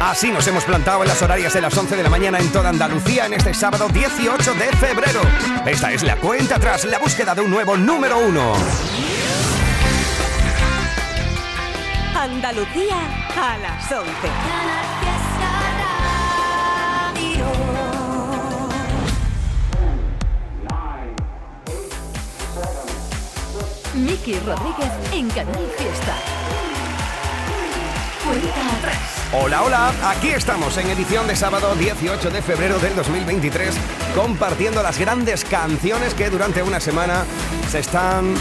Así nos hemos plantado en las horarias de las 11 de la mañana en toda Andalucía en este sábado 18 de febrero. Esta es la cuenta atrás, la búsqueda de un nuevo número uno. Andalucía a las 11. Miki Rodríguez en Canal Fiesta. Hola, hola, aquí estamos en edición de sábado 18 de febrero del 2023 compartiendo las grandes canciones que durante una semana se están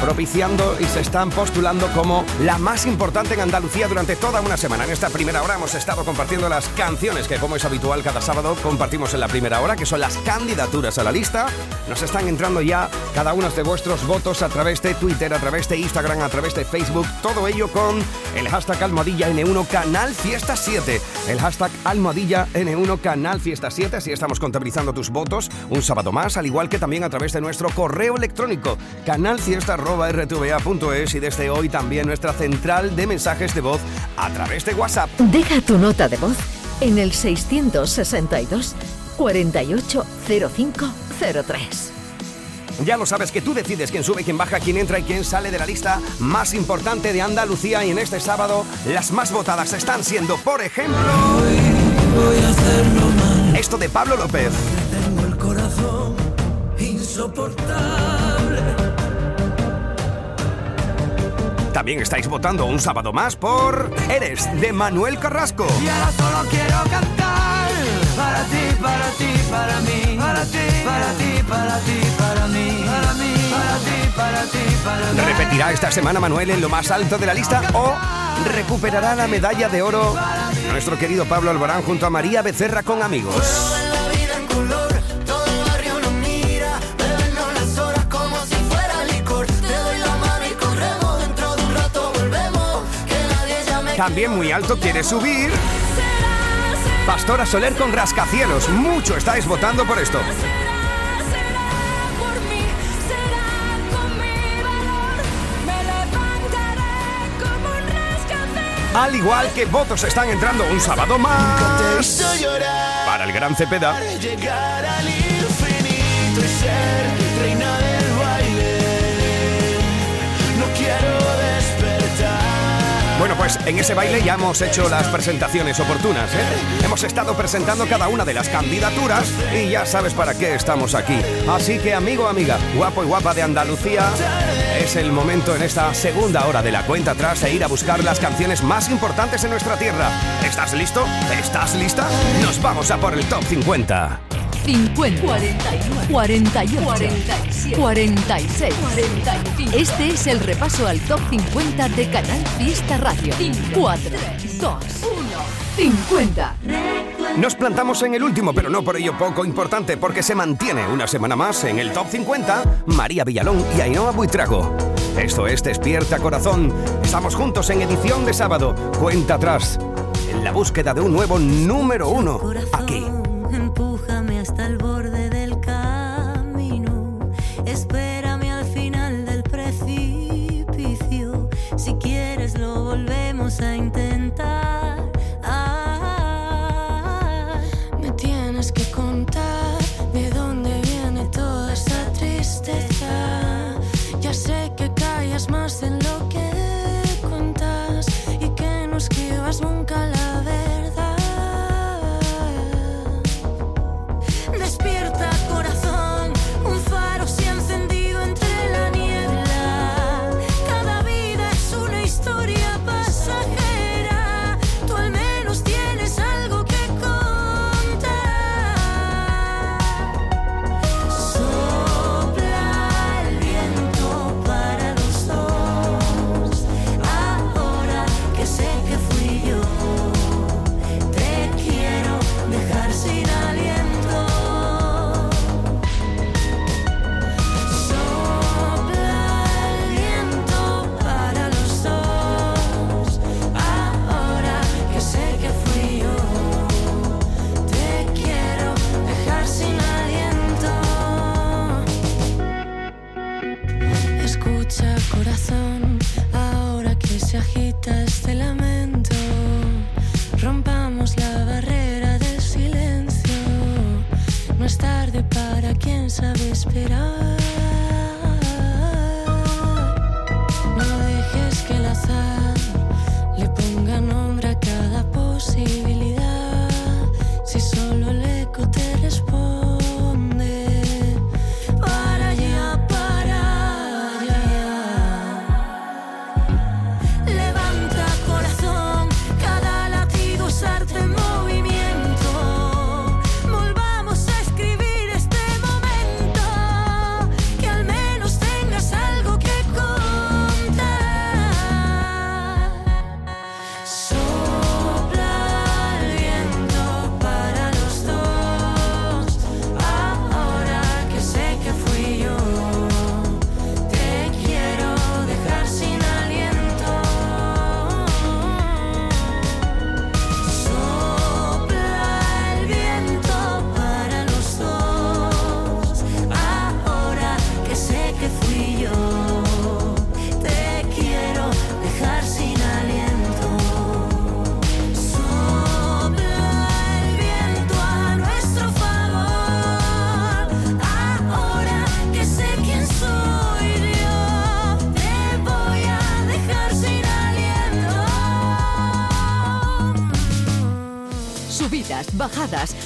propiciando y se están postulando como la más importante en Andalucía durante toda una semana. En esta primera hora hemos estado compartiendo las canciones que, como es habitual cada sábado, compartimos en la primera hora, que son las candidaturas a la lista. Nos están entrando ya cada uno de vuestros votos a través de Twitter, a través de Instagram, a través de Facebook, todo ello con el hashtag almohadilla N1 Canal Fiesta 7. El hashtag almohadilla N1 Canal Fiesta 7, así estamos contabilizando tus votos un sábado más, al igual que también a través de nuestro correo electrónico canalfiesta.com rtva.es y desde hoy también nuestra central de mensajes de voz a través de WhatsApp. Deja tu nota de voz en el 662 480503. Ya lo sabes que tú decides quién sube, quién baja, quién entra y quién sale de la lista más importante de Andalucía y en este sábado las más votadas están siendo, por ejemplo, esto de Pablo López. Tengo el corazón insoportable. También estáis votando un sábado más por Eres de Manuel Carrasco. Y ahora solo quiero cantar para ti, para ti, para mí, para ti, para ti, para ti, para mí, para mí, para ti, para ti, para mí. ¿Repetirá esta semana Manuel en lo más alto de la lista o recuperará la medalla de oro nuestro querido Pablo Alborán junto a María Becerra con amigos? También muy alto quiere subir. Pastora Soler con rascacielos. Mucho estáis votando por esto. Al igual que votos están entrando un sábado más para el gran Cepeda. Bueno, pues en ese baile ya hemos hecho las presentaciones oportunas, ¿eh? Hemos estado presentando cada una de las candidaturas y ya sabes para qué estamos aquí. Así que, amigo, amiga, guapo y guapa de Andalucía, es el momento en esta segunda hora de la cuenta atrás de ir a buscar las canciones más importantes en nuestra tierra. ¿Estás listo? ¿Estás lista? Nos vamos a por el top 50. 50, 41, 48, 47, 46, 45. Este es el repaso al top 50 de Canal Fiesta Radio. 4, 2, 1, 50. Nos plantamos en el último, pero no por ello poco importante, porque se mantiene una semana más en el top 50 María Villalón y Ainhoa Buitrago. Esto es Despierta Corazón. Estamos juntos en edición de sábado. Cuenta atrás. En la búsqueda de un nuevo número uno. Aquí.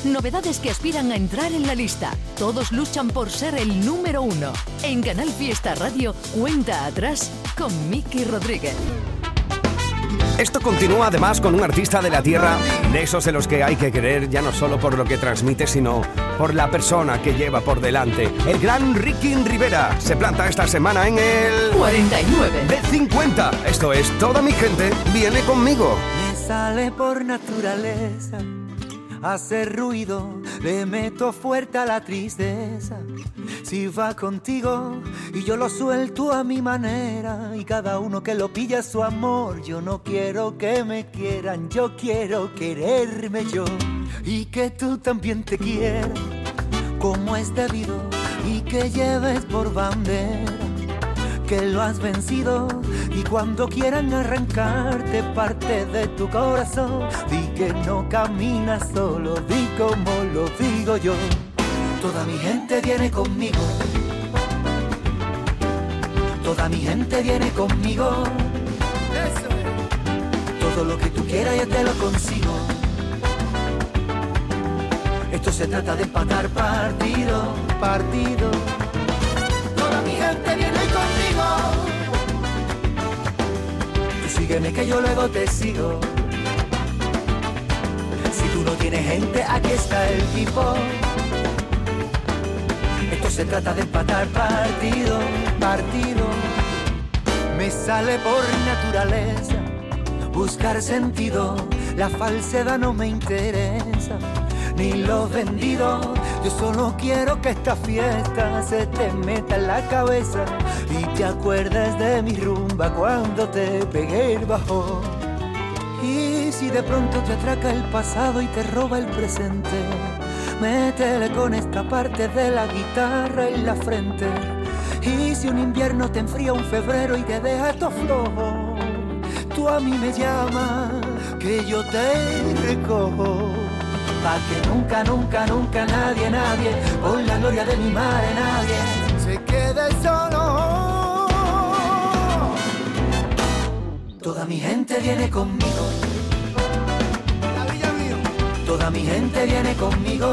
Novedades que aspiran a entrar en la lista. Todos luchan por ser el número uno. En Canal Fiesta Radio, cuenta atrás con Miki Rodríguez. Esto continúa además con un artista de la tierra, de esos de los que hay que querer ya no solo por lo que transmite, sino por la persona que lleva por delante. El gran Ricky Rivera se planta esta semana en el 49. de 50. Esto es Toda mi gente viene conmigo. Me sale por naturaleza hacer ruido, le meto fuerte a la tristeza. Si va contigo y yo lo suelto a mi manera y cada uno que lo pilla su amor, yo no quiero que me quieran, yo quiero quererme yo y que tú también te quieras como es debido y que lleves por bandera que lo has vencido y cuando quieran arrancarte de tu corazón, di que no caminas solo, di como lo digo yo. Toda mi gente viene conmigo. Toda mi gente viene conmigo. Todo lo que tú quieras yo te lo consigo. Esto se trata de empatar partido, partido. Toda mi gente viene conmigo. Sígueme que yo luego te sigo. Si tú no tienes gente, aquí está el tipo. Esto se trata de empatar partido, partido. Me sale por naturaleza buscar sentido. La falsedad no me interesa, ni lo vendido. Yo solo quiero que esta fiesta se te meta en la cabeza y te acuerdes de mi rumba cuando te pegué el bajón. Y si de pronto te atraca el pasado y te roba el presente, métele con esta parte de la guitarra en la frente. Y si un invierno te enfría un febrero y te deja todo flojo, tú a mí me llamas, que yo te recojo. Pa' que nunca, nunca, nunca nadie, nadie, por la gloria de mi madre, nadie se quede solo. Toda mi gente viene conmigo. Toda mi gente viene conmigo.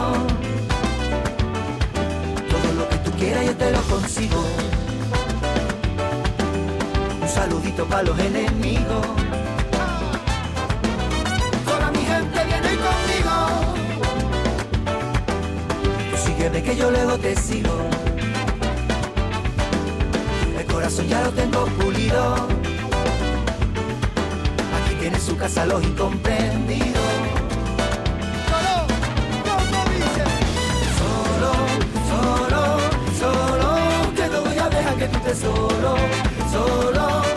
Todo lo que tú quieras yo te lo consigo. Un saludito para los enemigos. Sígueme que yo luego te sigo. El corazón ya lo tengo pulido. Aquí tiene su casa los incomprendidos. Solo, solo, solo, que no voy a dejar que tú estés solo, solo, solo,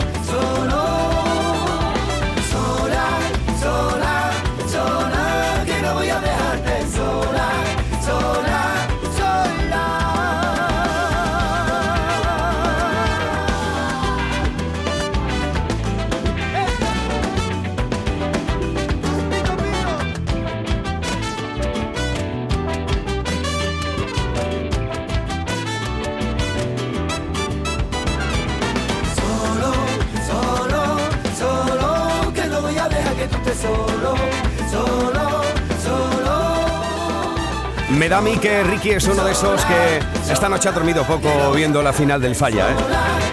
Me da a mí que Ricky es uno de esos que esta noche ha dormido poco viendo la final del falla, ¿eh?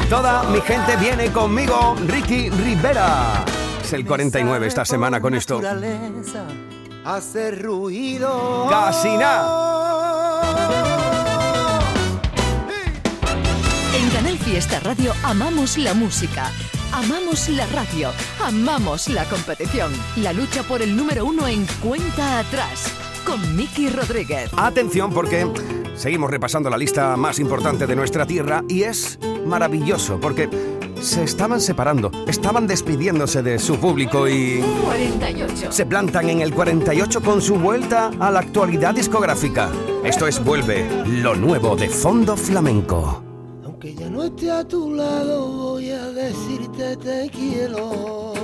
Toda mi gente viene conmigo, Ricky Rivera. Es el 49 esta semana con esto. Hace ruido. Casi nada. En Canal Fiesta Radio amamos la música, amamos la radio, amamos la competición. La lucha por el número uno en cuenta atrás con Miki Rodríguez. Atención porque seguimos repasando la lista más importante de nuestra tierra y es maravilloso porque se estaban separando, estaban despidiéndose de su público y 48. se plantan en el 48 con su vuelta a la actualidad discográfica. Esto es Vuelve, lo nuevo de Fondo Flamenco. Aunque ya no esté a tu lado, voy a decirte te quiero.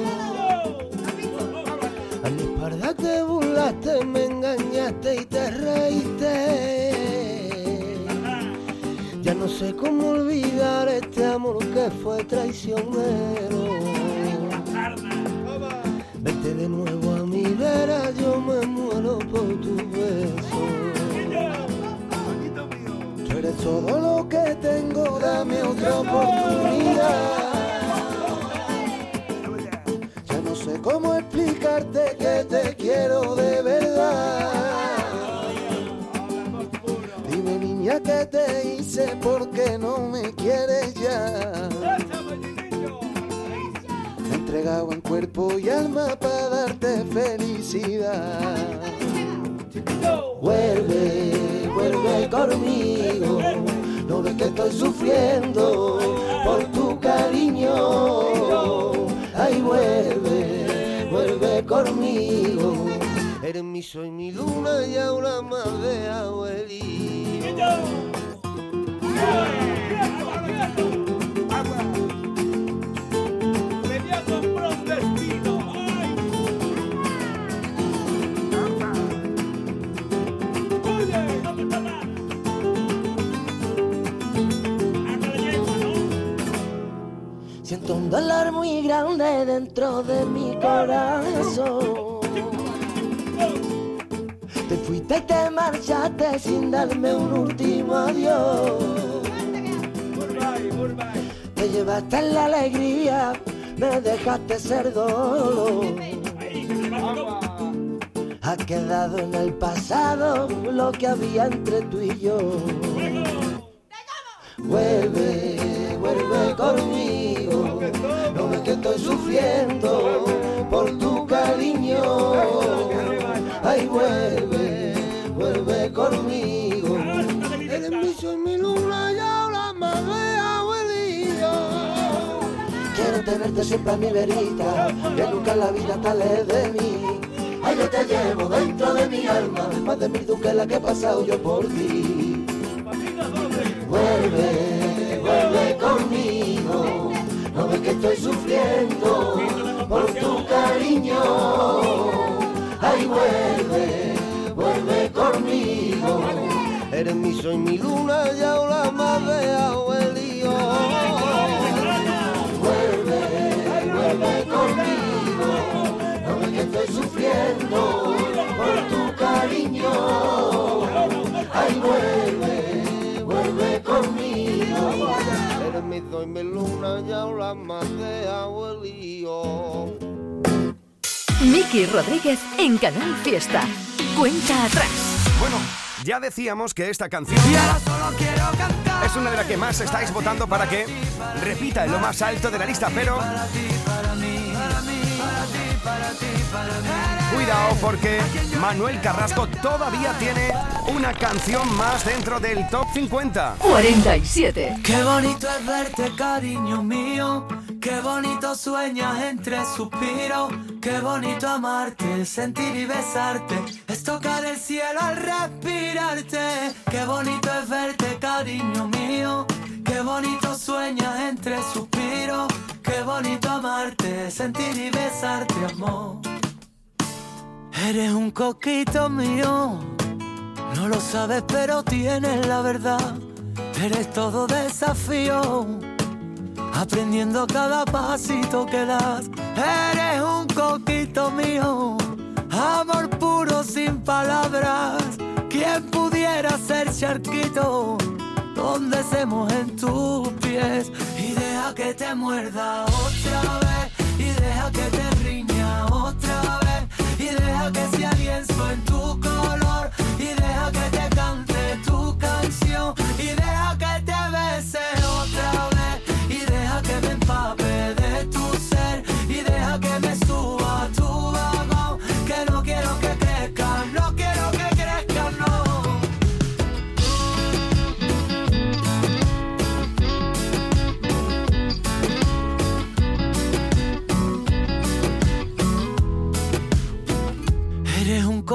A mi espalda te burlaste, me engañaste y te reíste. Ya no sé cómo olvidar este amor que fue traicionero. Vete de nuevo a mi vera, yo me muero por tu beso. Tú eres todo lo que tengo, dame otra oportunidad. Demostrarte que te quiero de verdad. Dime niña que te hice porque no me quieres ya. Me he entregado en cuerpo y alma para darte felicidad. Vuelve, vuelve conmigo. No ves que estoy sufriendo por tu cariño. Ay, vuelve conmigo. Eres mi sol, mi luna y ahora más de abuelito. Siento un dolor muy grande dentro de mi corazón. Te fuiste y te marchaste sin darme un último adiós. Te llevaste la alegría, me dejaste ser dolor. Ha quedado en el pasado lo que había entre tú y yo. Por tu cariño. Ay, vuelve, vuelve conmigo. Eres mi sol, mi luna y ahora más de abuelito. Quiero tenerte siempre a mi verita, que nunca en la vida te alejes de mí. Ay, yo te llevo dentro de mi alma, más de mil duques que he pasado yo por ti. Vuelve, vuelve conmigo, no ves que estoy sufriendo por tu cariño. Ay, vuelve, vuelve conmigo. Eres mi sol, mi luna y ahora más de abuelito. Vuelve, vuelve conmigo, no ves que estoy sufriendo por tu cariño. Ay, vuelve, vuelve conmigo. Mi luna y ahora más de abuelito. Miki Rodríguez en Canal Fiesta. Cuenta atrás. Bueno, ya decíamos que esta canción es una de las que más estáis votando para que repita en lo más alto de la lista, pero cuidado porque Manuel Carrasco todavía tiene una canción más dentro del top 50. 47. Qué bonito es verte, cariño mío. Qué bonito sueñas entre suspiros. Qué bonito amarte, sentir y besarte. Es tocar el cielo al respirarte. Qué bonito es verte, cariño mío. Qué bonito sueñas entre suspiros. Qué bonito amarte, sentir y besarte, amor. Eres un coquito mío. No lo sabes, pero tienes la verdad. Eres todo desafío. Aprendiendo cada pasito que das. Eres un coquito mío. Amor puro sin palabras. ¿Quién pudiera ser charquito? Donde se mojen tus pies. Y deja que te muerda otra vez. Y deja que te riña otra que sea lienzo en tu color. Y deja que te cante tu canción. Y deja que te bese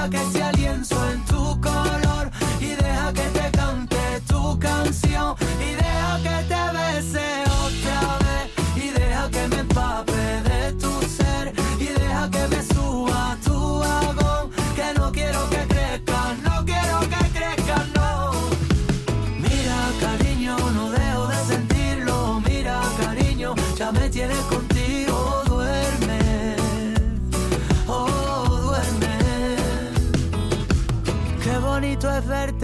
deja que se alienzo en tu color y deja que te cante tu canción y deja que te bese otra vez y deja que me empape de tu ser y deja que me suba tu vagón que no quiero que crezcas, no quiero que crezcas, no. Mira cariño, no dejo de sentirlo, mira cariño, ya me tienes con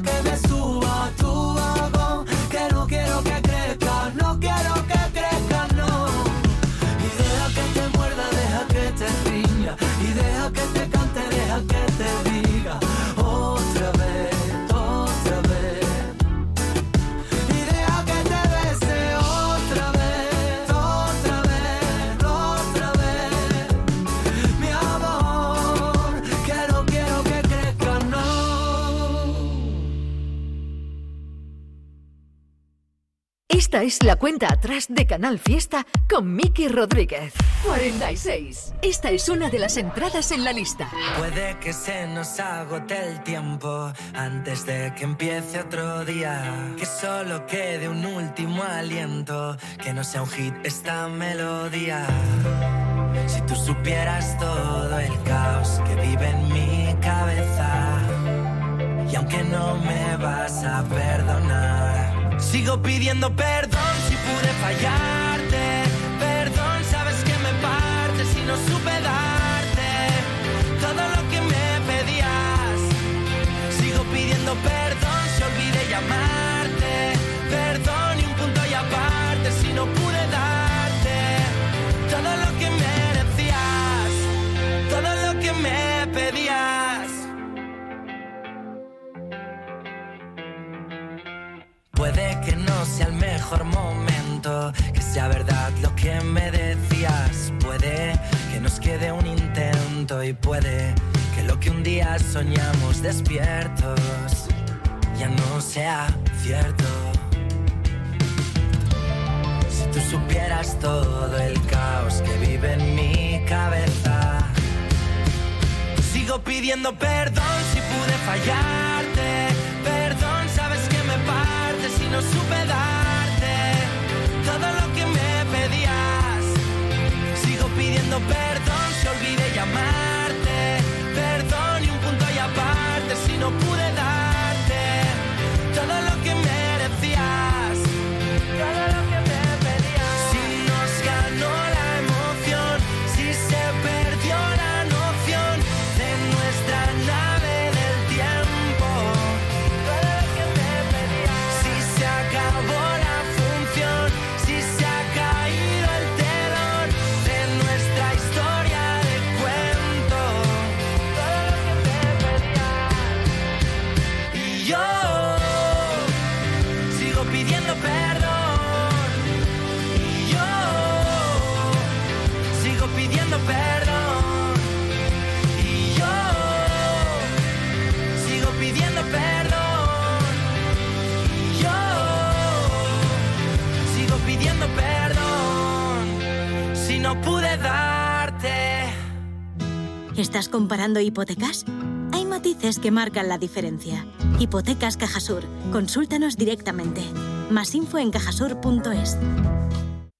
ser. Y Esta es la cuenta atrás de Canal Fiesta con Miki Rodríguez. 46. Esta es una de las entradas en la lista. Puede que se nos agote el tiempo antes de que empiece otro día. Que solo quede un último aliento, que no sea un hit esta melodía. Si tú supieras todo el caos que vive en mi cabeza, y aunque no me vas a perdonar, sigo pidiendo perdón si pude fallarte. Pidiendo perdón. Si no pude darte. ¿Estás comparando hipotecas? Hay matices que marcan la diferencia. Hipotecas Cajasur. Consúltanos directamente. Más info en cajasur.es.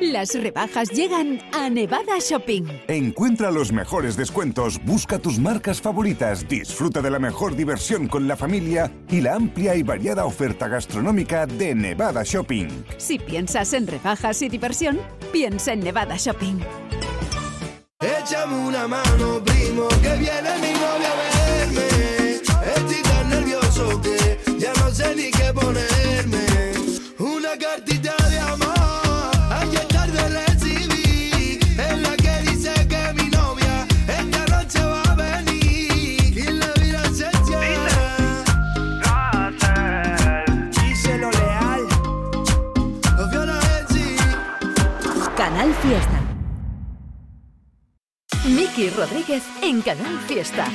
Las rebajas llegan a Nevada Shopping. Encuentra los mejores descuentos, busca tus marcas favoritas, disfruta de la mejor diversión con la familia y la amplia y variada oferta gastronómica de Nevada Shopping. Si piensas en rebajas y diversión, piensa en Nevada Shopping. Échame una mano, primo, que viene mi novia Miki Rodríguez en Canal Fiesta.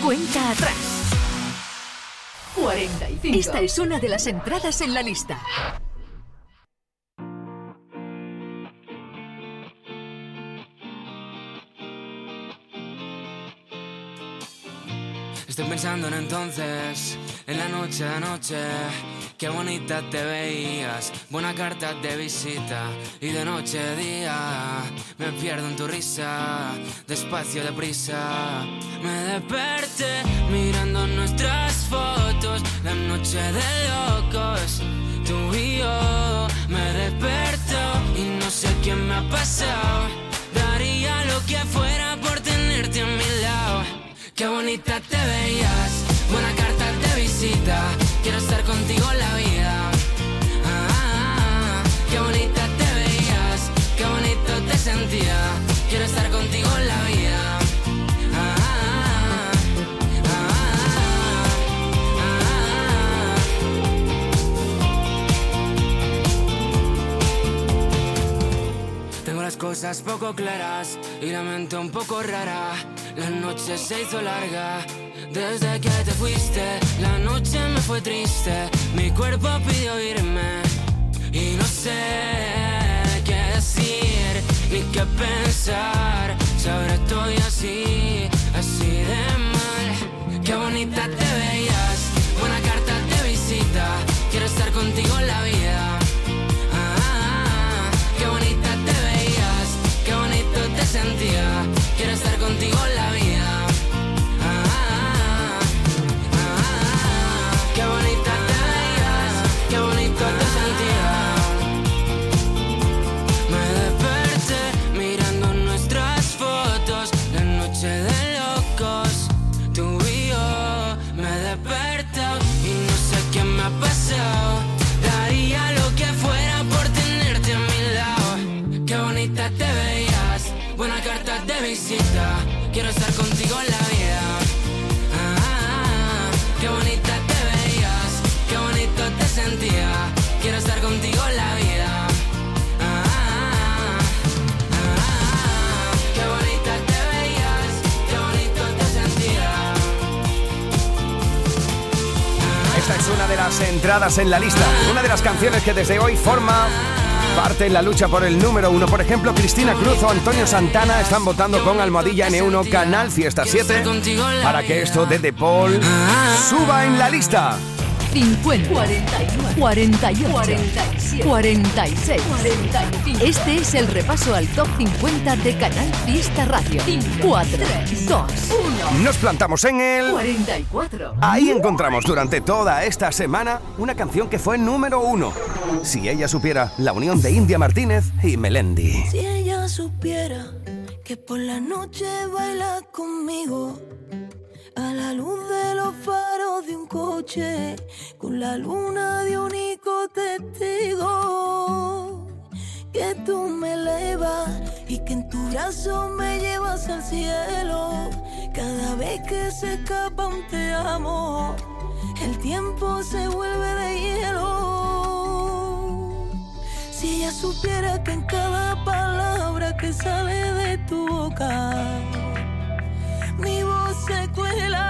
Cuenta atrás. 45. Esta es una de las entradas en la lista. Estoy pensando en entonces, en la noche de anoche. Qué bonita te veías, buena carta de visita. Y de noche a día me pierdo en tu risa, despacio, deprisa. Me desperté mirando nuestras fotos, la noche de locos. Tú y yo me desperto y no sé qué me ha pasado. Daría lo que fuera por tenerte a mi lado. Qué bonita te veías, buena carta Quiero estar contigo en la vida. Ah, ah, ah. qué bonita te veías, qué bonito te sentía. Quiero estar contigo en la vida. Ah, ah, ah. Tengo las cosas poco claras y la mente un poco rara. La noche se hizo larga. Desde que te fuiste, la noche me fue triste. Mi cuerpo pidió irme y no sé qué decir ni qué pensar. Si ahora estoy así, así de mal. Qué bonita te veías, buena carta de visita. Quiero estar contigo en la vida. Ah, qué bonita te veías, qué bonito te sentía. Quiero estar contigo en la buena carta de visita. Quiero estar contigo en la vida. Ah, ah, ah. qué bonita te veías, qué bonito te sentía. Quiero estar contigo en la vida. Ah, ah, ah, qué bonita te veías, qué bonito te sentía. Esta es una de las entradas en la lista, una de las canciones que desde hoy forma parte en la lucha por el número uno. Por ejemplo, Cristina Cruz o Antonio Santana están votando con Almohadilla N1 Canal Fiesta 7 para que esto de The Paul suba en la lista. 50, 41, 48, 47, 46, 45. Este es el repaso al top 50 de Canal Fiesta Radio. 4, 2, 1. Nos plantamos en el... 44. Ahí encontramos durante toda esta semana una canción que fue número uno. Si ella supiera la unión de India Martínez y Melendi. Si ella supiera que por la noche baila conmigo a la luz de los faros de un coche con la luna de único testigo. Que tú me elevas y que en tu brazo me llevas al cielo. Cada vez que se escapa un te amo el tiempo se vuelve de hielo. Si ella supiera que en cada palabra que sale de tu boca mi voz se cuela.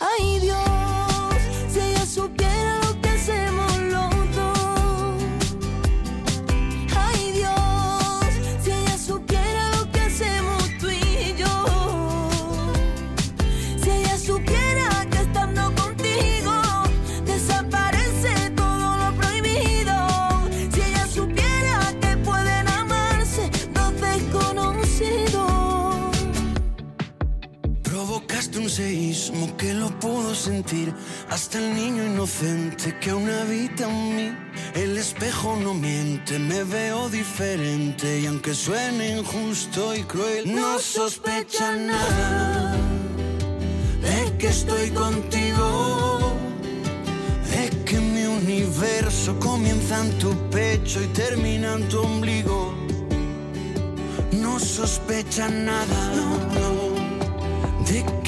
Ay inocente que aún habita en mí. El espejo no miente, me veo diferente y aunque suene injusto y cruel, no sospecha nada de que estoy contigo. De que mi universo comienza en tu pecho y termina en tu ombligo. No sospecha nada de que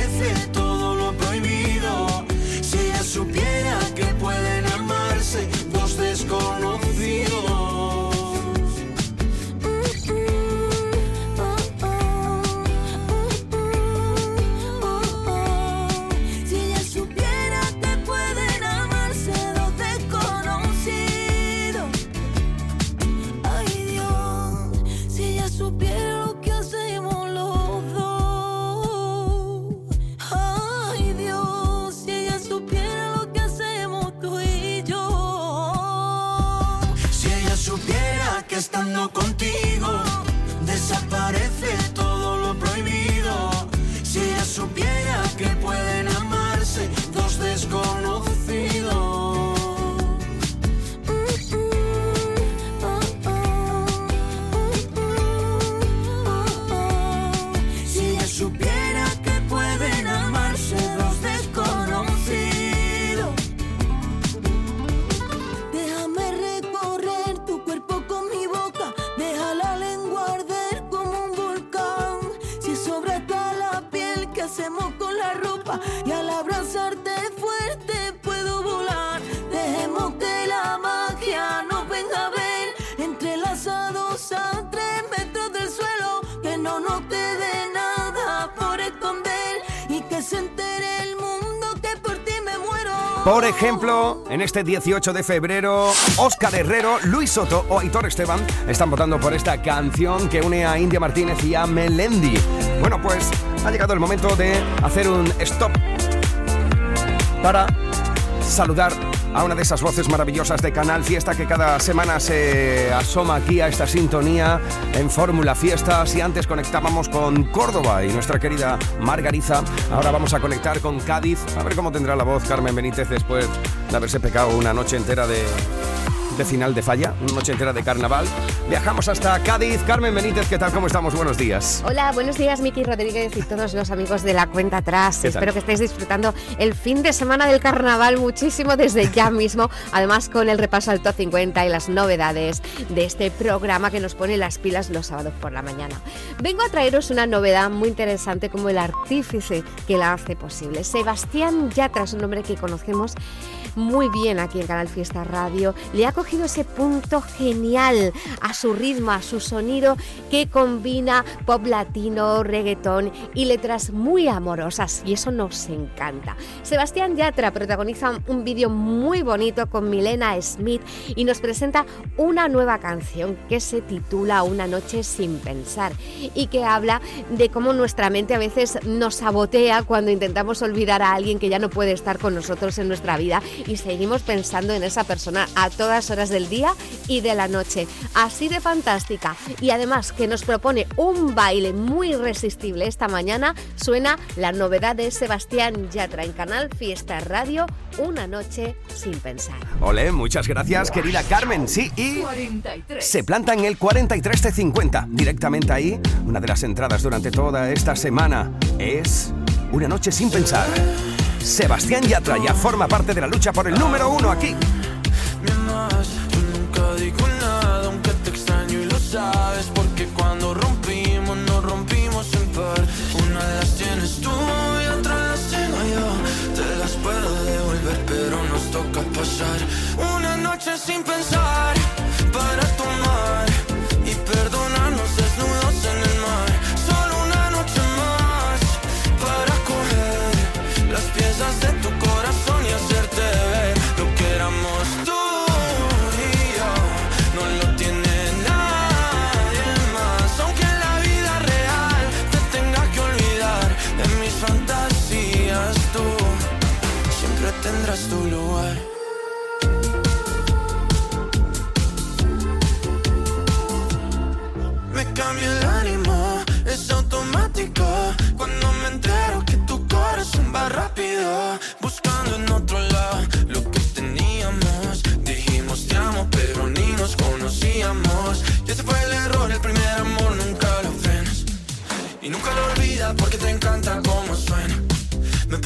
ejemplo, en este 18 de febrero, Óscar Herrero, Luis Soto o Aitor Esteban están votando por esta canción que une a India Martínez y a Melendi. Bueno, pues ha llegado el momento de hacer un stop para saludar a una de esas voces maravillosas de Canal Fiesta que cada semana se asoma aquí a esta sintonía en Fórmula Fiestas y antes conectábamos con Córdoba y nuestra querida Margariza. Ahora vamos a conectar con Cádiz. A ver cómo tendrá la voz Carmen Benítez después de haberse pecado una noche entera de final de falla, una noche entera de carnaval. Viajamos hasta Cádiz. Carmen Benítez, ¿qué tal? ¿Cómo estamos? Buenos días. Hola, buenos días Miki Rodríguez y todos los amigos de la cuenta atrás. Espero que estéis disfrutando el fin de semana del carnaval muchísimo desde ya mismo, además con el repaso al top 50 y las novedades de este programa que nos pone las pilas los sábados por la mañana. Vengo a traeros una novedad muy interesante como el artífice que la hace posible. Sebastián Yatra es un nombre que conocemos muy bien aquí en Canal Fiesta Radio. Le ha cogido ese punto genial a su ritmo, su sonido que combina pop latino, reggaetón y letras muy amorosas y eso nos encanta. Sebastián Yatra protagoniza un vídeo muy bonito con Milena Smith y nos presenta una nueva canción que se titula Una noche sin pensar y que habla de cómo nuestra mente a veces nos sabotea cuando intentamos olvidar a alguien que ya no puede estar con nosotros en nuestra vida y seguimos pensando en esa persona a todas horas del día y de la noche. Así de fantástica. Y además que nos propone un baile muy irresistible esta mañana, suena la novedad de Sebastián Yatra en Canal Fiesta Radio, Una noche sin pensar. Ole, muchas gracias, querida Carmen. Sí, y se planta en el 43 de 50. Directamente ahí, una de las entradas durante toda esta semana es Una noche sin pensar. Sebastián Yatra ya forma parte de la lucha por el número uno aquí. Sabes, porque cuando rompimos, nos rompimos en par. Una de las tienes tú y otra las tengo yo. Te las puedo devolver, pero nos toca pasar una noche sin pensar para tomar tendrás tu lugar. Me cambia el ánimo,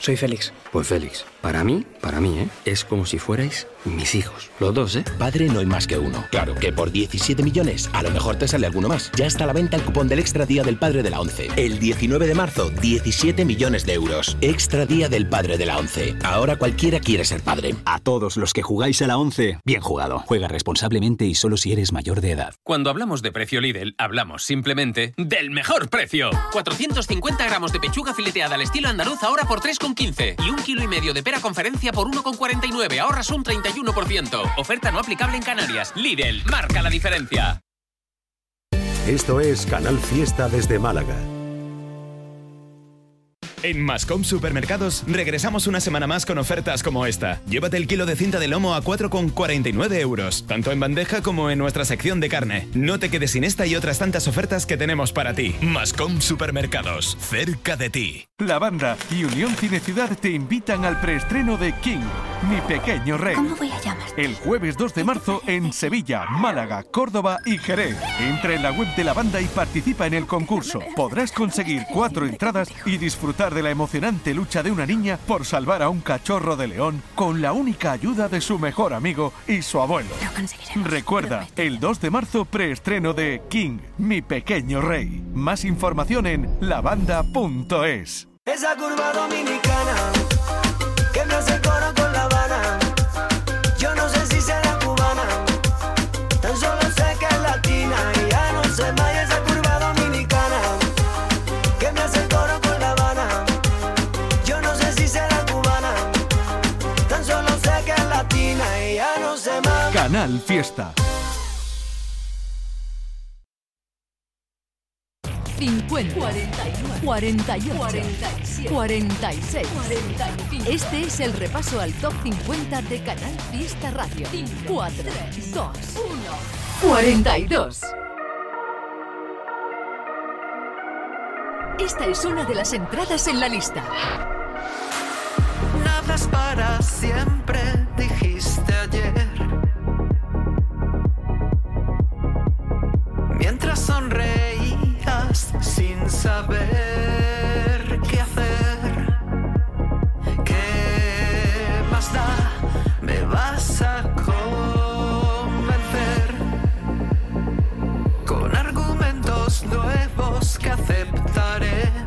Soy Félix. Pues Félix, para mí, para mí, ¿eh? Es como si fuerais mis hijos. Los dos, ¿eh? Padre no hay más que uno. Claro que por 17 millones, a lo mejor te sale alguno más. Ya está a la venta el cupón del Extra Día del Padre de la ONCE. El 19 de marzo, 17 millones de euros. Extra Día del Padre de la ONCE. Ahora cualquiera quiere ser padre. A todos los que jugáis a la 11, bien jugado. Juega responsablemente y solo si eres mayor de edad. Cuando hablamos de precio Lidl, hablamos simplemente del mejor precio. 450 gramos de pechuga fileteada al estilo andaluz ahora por 3,15 y un kilo y medio de pera conferencia por 1,49. Ahorras un 31%. Oferta no aplicable en Canarias. Lidl, marca la diferencia. Esto es Canal Fiesta desde Málaga. En Mascom Supermercados regresamos una semana más con ofertas como esta. Llévate el kilo de cinta de lomo a 4,49 euros, tanto en bandeja como en nuestra sección de carne. No te quedes sin esta y otras tantas ofertas que tenemos para ti. Mascom Supermercados, cerca de ti. La banda y Unión Cine Ciudad te invitan al preestreno de King, mi pequeño rey. ¿Cómo voy a llamar? El jueves 2 de marzo en Sevilla, Málaga, Córdoba y Jerez. Entra en la web de la banda y participa en el concurso. Podrás conseguir cuatro entradas y disfrutar de la emocionante lucha de una niña por salvar a un cachorro de león con la única ayuda de su mejor amigo y su abuelo. Recuerda, el 2 de marzo preestreno de King, mi pequeño rey. Más información en lavanda.es. Esa curva dominicana que me hace coro Canal Fiesta. 50, 41, 48, 47, 46, 45. Este es el repaso al top 50 de Canal Fiesta Radio. 4, 2, 1, 42. Esta es una de las entradas en la lista. Nada es para siempre, dijiste ayer. Saber qué hacer. ¿Qué más da? Me vas a convencer con argumentos nuevos que aceptaré.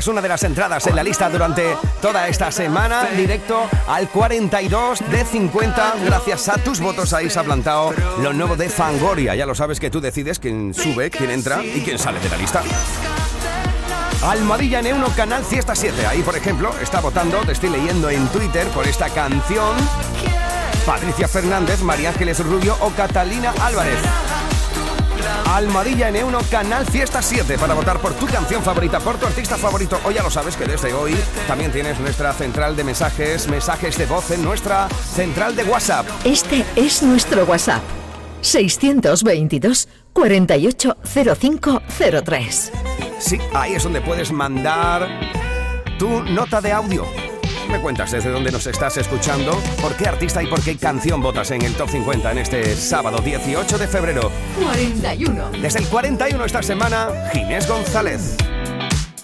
Es una de las entradas en la lista durante toda esta semana, directo al 42 de 50. Gracias a tus votos ahí se ha plantado lo nuevo de Fangoria. Ya lo sabes que tú decides quién sube, quién entra y quién sale de la lista. Almadilla N1 Canal Fiesta 7. Ahí, por ejemplo, está votando, te estoy leyendo en Twitter por esta canción. Patricia Fernández, María Ángeles Rubio o Catalina Álvarez. Almadilla N1 Canal Fiesta 7 para votar por tu canción favorita, por tu artista favorito. O ya lo sabes que desde hoy también tienes nuestra central de mensajes, mensajes de voz en nuestra central de WhatsApp. Este es nuestro WhatsApp. 622 480503. Sí, ahí es donde puedes mandar tu nota de audio. Me cuentas desde dónde nos estás escuchando, por qué artista y por qué canción votas en el Top 50 en este sábado 18 de febrero. 41. Desde el 41 esta semana, Ginés González.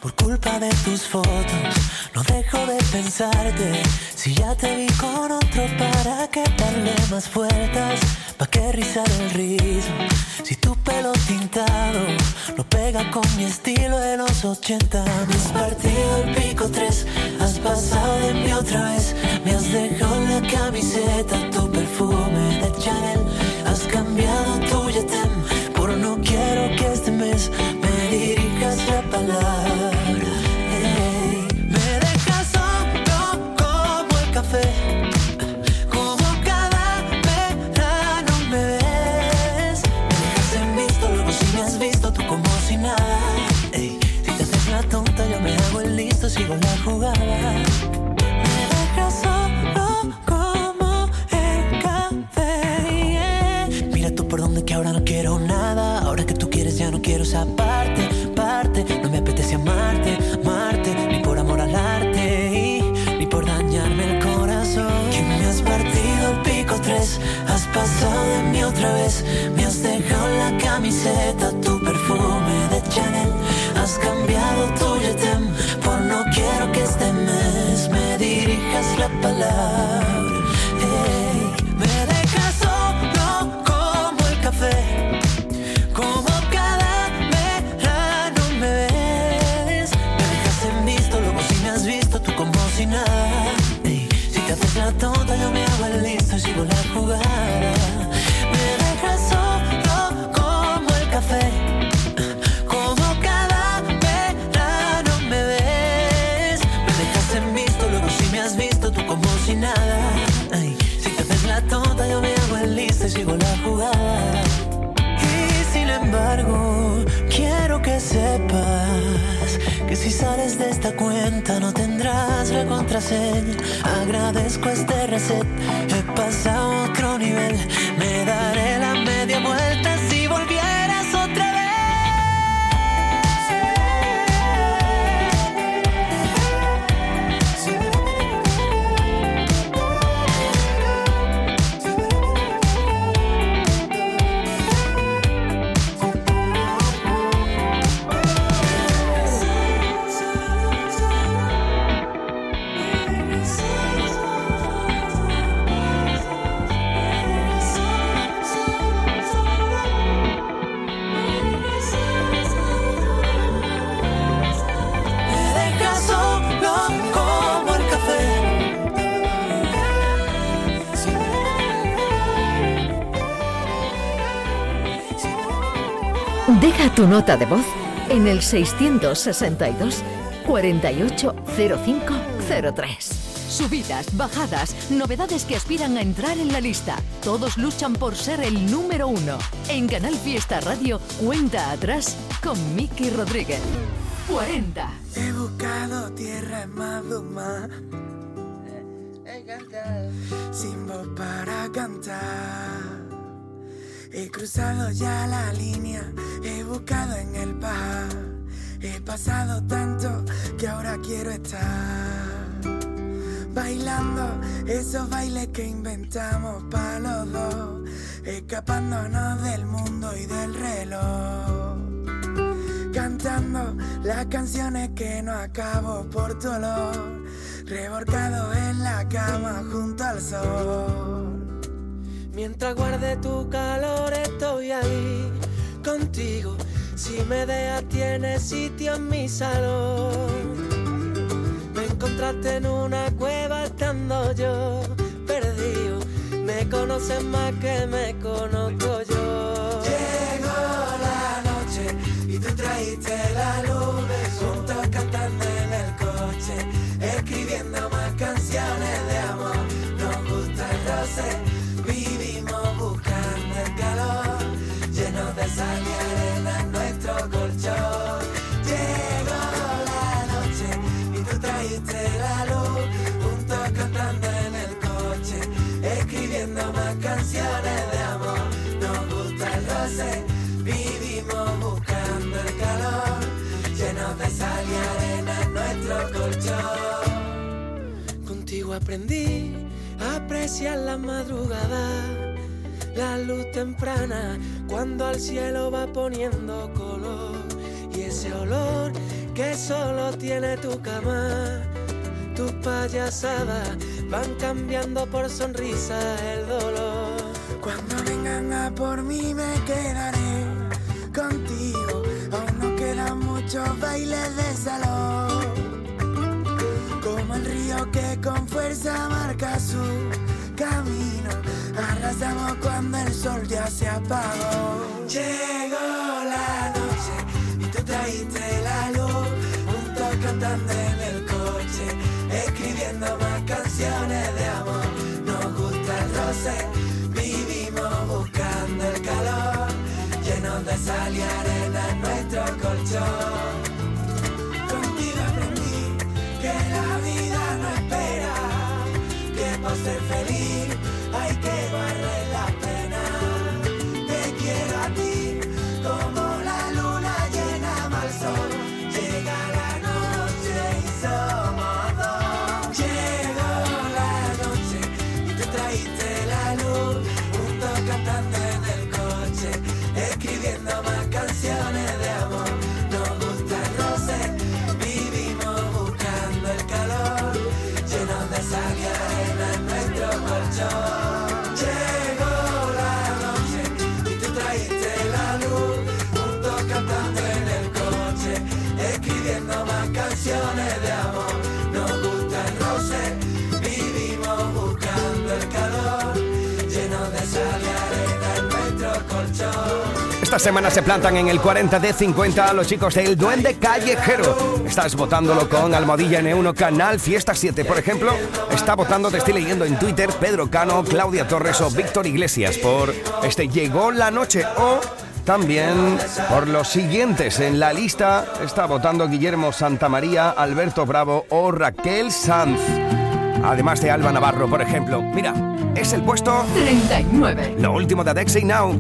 Por culpa de tus fotos, no dejo de pensarte. Si ya te vi con otro, ¿para qué darle más vueltas? ¿Pa' qué rizar el rizo? Si tu pelo tintado no pega con mi estilo de los 80. Me has partido el pico 3, has pasado de mí otra vez. Me has dejado la camiseta tu perfume de Chanel. Has cambiado tu yetem por no quiero que este mes me dirijas la palabra. La contraseña. Agradezco este reset, he pasado otro nivel. Deja tu nota de voz en el 662 480503. Subidas, bajadas, novedades que aspiran a entrar en la lista. Todos luchan por ser el número uno. En Canal Fiesta Radio, cuenta atrás con Miki Rodríguez. 40. He buscado tierra en Maduma sin voz para cantar. He cruzado ya la línea, he buscado en el par. He pasado tanto que ahora quiero estar bailando esos bailes que inventamos para los dos, escapándonos del mundo y del reloj cantando las canciones que no acabo por tu olor, revolcado en la cama junto al sol. Mientras guarde tu calor estoy ahí contigo, si me dejas tienes sitio en mi salón. Me encontraste en una cueva estando yo perdido, me conoces más que me conozco yo. Llegó la noche y tú trajiste la luz, aprendí a apreciar la madrugada, la luz temprana, cuando al cielo va poniendo color y ese olor que solo tiene tu cama. Tus payasadas van cambiando por sonrisa el dolor. Cuando vengan a por mí me quedaré contigo. Aún no quedan muchos bailes de salón. Como el río que con fuerza marca su camino. Arrasamos cuando el sol ya se apagó. Llegó la noche y tú trajiste la luz. Juntos cantando en el coche, escribiendo más canciones de amor. Nos gusta el roce, vivimos buscando el calor. Llenos de sal y arena en nuestro colchón. Contigo aprendí que la vida no espera, que ser feliz Esta semana se plantan en el 40 de 50 los chicos del Duende Callejero. Estás votándolo con Almohadilla N1 Canal Fiesta 7, por ejemplo. Está votando, te estoy leyendo en Twitter, Pedro Cano, Claudia Torres o Víctor Iglesias por este Llegó la Noche o también por los siguientes en la lista está votando Guillermo Santamaría, Alberto Bravo o Raquel Sanz. Además de Alba Navarro, por ejemplo. Mira, es el puesto 39. Lo último de Adexei Now.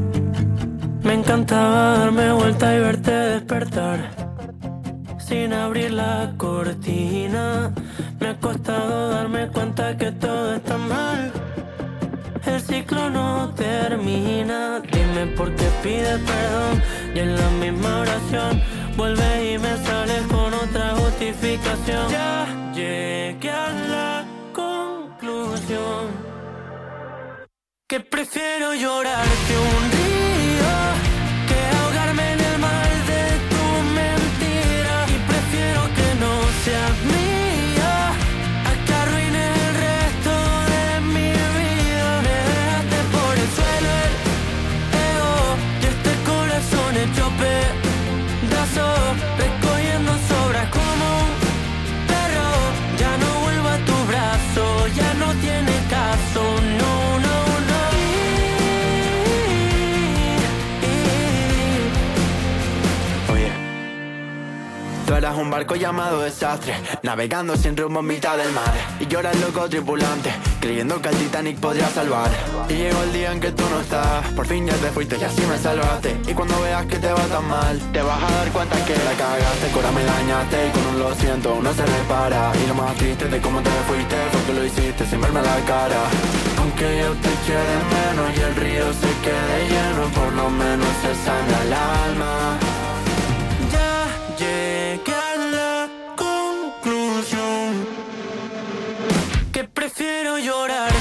Me encantaba darme vuelta y verte despertar sin abrir la cortina. Me ha costado darme cuenta que todo está mal. El ciclo no termina. Dime por qué pides perdón y en la misma oración vuelves y me sales con otra justificación. Ya llegué a la conclusión que prefiero llorarte un barco llamado desastre, navegando sin rumbo en mitad del mar. Y el loco tripulante, creyendo que el Titanic podría salvar. Y llegó el día en que tú no estás, por fin ya te fuiste y así me salvaste. Y cuando veas que te va tan mal, te vas a dar cuenta que la cagaste, cora me dañaste y con un lo siento uno se repara. Y lo más triste de cómo te fuiste fue que lo hiciste sin verme la cara. Aunque yo te quiera menos y el río se quede lleno, por lo menos se sana el alma. Prefiero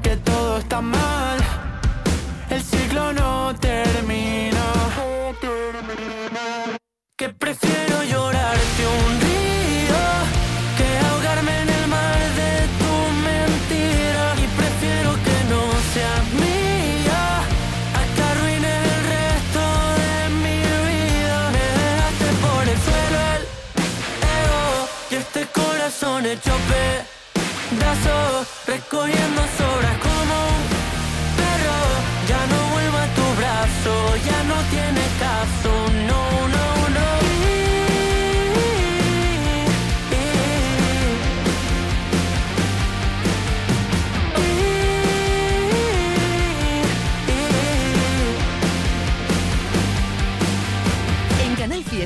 que todo está mal. El ciclo no termina. Que prefiero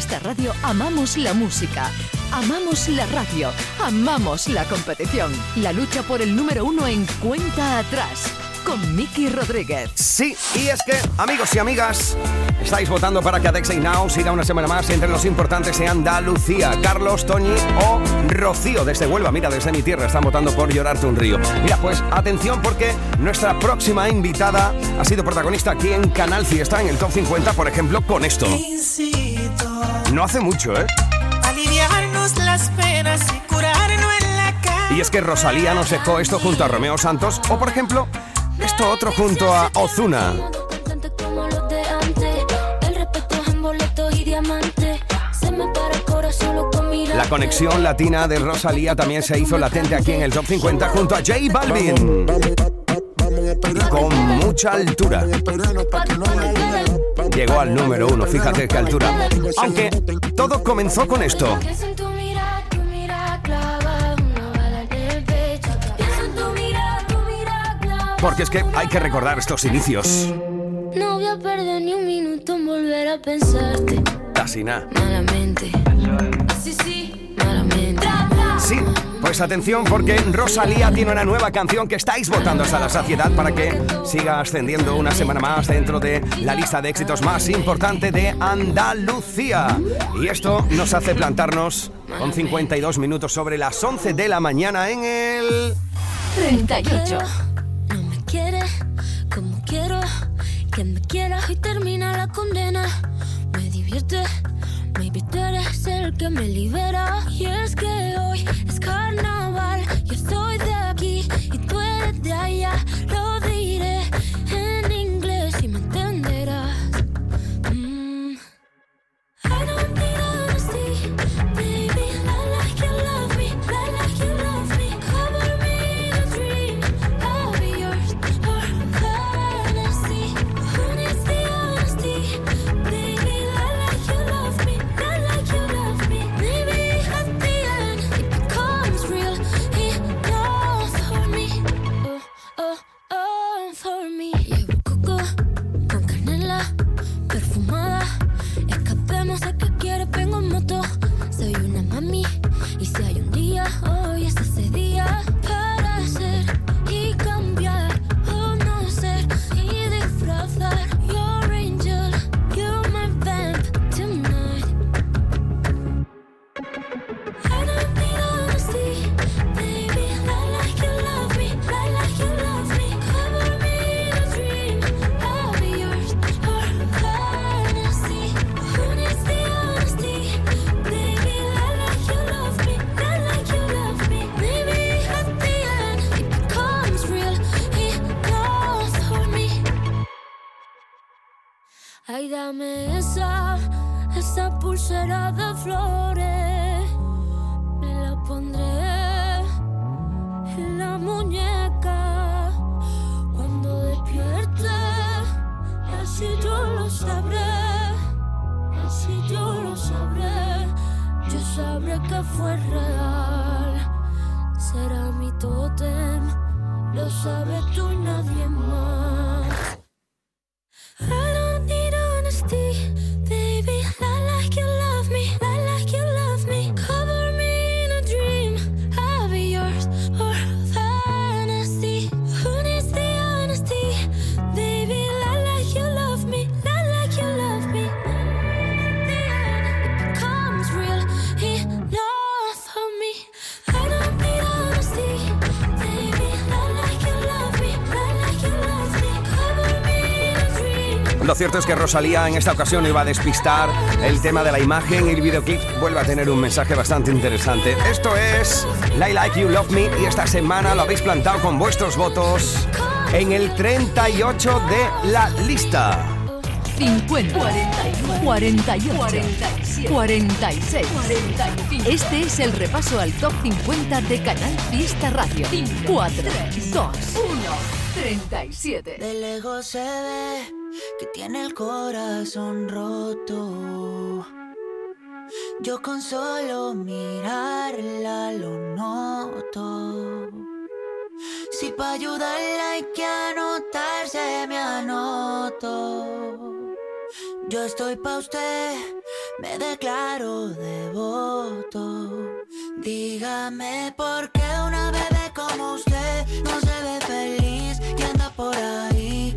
Fiesta Radio amamos la música, amamos la radio, amamos la competición. La lucha por el número uno en cuenta atrás con Miki Rodríguez. Sí, y es que, amigos y amigas, estáis votando para que Adexei Now siga una semana más entre los importantes de Andalucía. Carlos, Toñi o Rocío desde Huelva. Mira, desde mi tierra están votando por Llorarte un río. Mira, pues atención porque nuestra próxima invitada ha sido protagonista aquí en Canal Fiesta en el Top 50, por ejemplo, con esto. No hace mucho, ¿eh? Aliviarnos las penas y curarnos en la cara. Y es que Rosalía nos dejó esto junto a Romeo Santos o, por ejemplo, esto otro junto a Ozuna. La conexión latina de Rosalía también se hizo latente aquí en el Top 50 junto a J Balvin. Y con mucha altura. Llegó al número uno, fíjate qué altura. Aunque todo comenzó con esto. Porque es que hay que recordar estos inicios. No voy a perder ni un minuto en volver a pensarte. Casi nada. Malamente. Sí, sí, malamente. Sí, pues atención porque Rosalía tiene una nueva canción que estáis votando hasta la saciedad para que siga ascendiendo una semana más dentro de la lista de éxitos más importante de Andalucía. Y esto nos hace plantarnos con 52 minutos sobre las 11 de la mañana en el... 38. No me quieres como quiero que me quieras y termina la condena. Me divierte, maybe tú eres el que me libera. Y es que hoy es carnaval. Flow. Cierto es que Rosalía en esta ocasión iba a despistar el tema de la imagen y el videoclip vuelve a tener un mensaje bastante interesante. Esto es Lie Like You Love Me y esta semana lo habéis plantado con vuestros votos en el 38 de la lista. 50, 41, 48, 46. Este es el repaso al top 50 de Canal Fiesta Radio. 4, 2, 1, 37. De lejos se ve que tiene el corazón roto. Yo con solo mirarla lo noto. Si pa' ayudarla hay que anotarse, me anoto. Yo estoy pa' usted, me declaro devoto. Dígame por qué una bebé como usted no se ve feliz y anda por ahí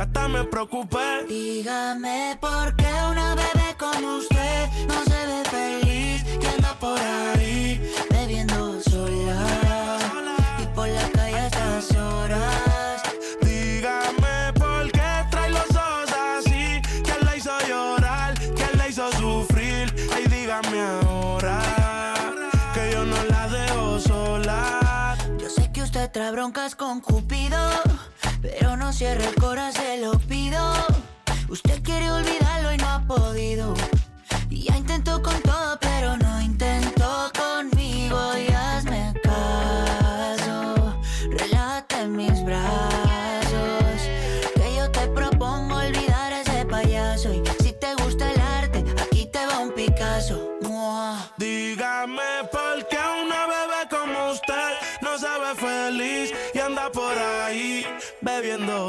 Yo hasta me preocupé. Dígame por qué una bebé como usted no se ve feliz y anda por ahí bebiendo sola y por la calle a estas horas. Dígame por qué trae los ojos así. ¿Quién la hizo llorar? ¿Quién la hizo sufrir? Ay, dígame ahora que yo no la dejo sola. Yo sé que usted trae broncas con Cupido, pero no cierre el corazón, se lo pido. Usted quiere olvidarlo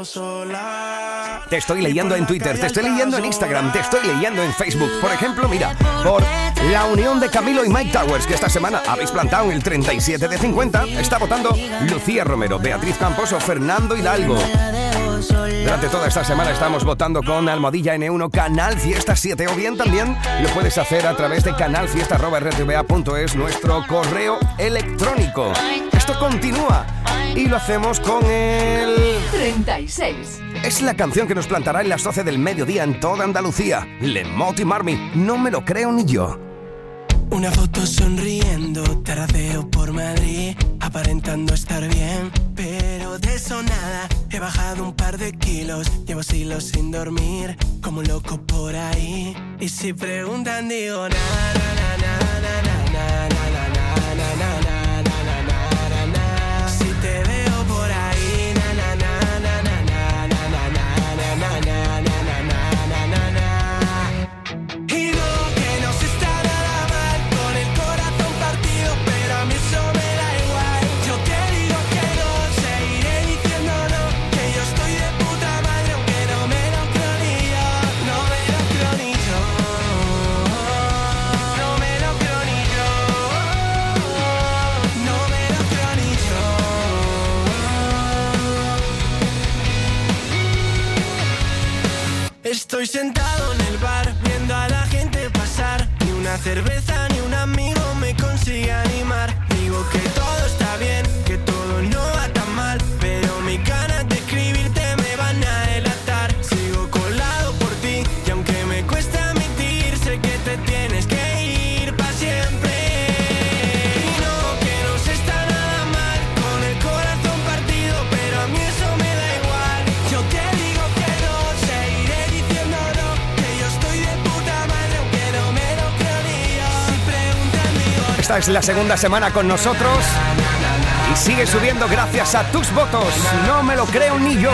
sola. Te estoy leyendo en Twitter, te estoy leyendo en Instagram, te estoy leyendo en Facebook. Por ejemplo, mira, por la unión de Camilo y Mike Towers, que esta semana habéis plantado en el 37 de 50, está votando Lucía Romero, Beatriz Campos o Fernando Hidalgo. Durante toda esta semana estamos votando con Almohadilla N1 Canal Fiesta 7 o bien también lo puedes hacer a través de canalfiesta.rtva.es, nuestro correo electrónico. Esto continúa y lo hacemos con el 36. Es la canción que nos plantará en las 12 del mediodía en toda Andalucía. Lemoti Marmi, no me lo creo ni yo. Una foto sonriendo, tardeo por Madrid, aparentando estar bien, pero de eso nada. He bajado un par de kilos, llevo siglos sin dormir, como un loco por ahí. Y si preguntan, digo na, na, na, na, na, na, na. Estoy sentado en el bar viendo a la gente pasar. Ni una cerveza ni un amigo me consigue animar. Es la segunda semana con nosotros y sigue subiendo gracias a tus votos. No me lo creo ni yo.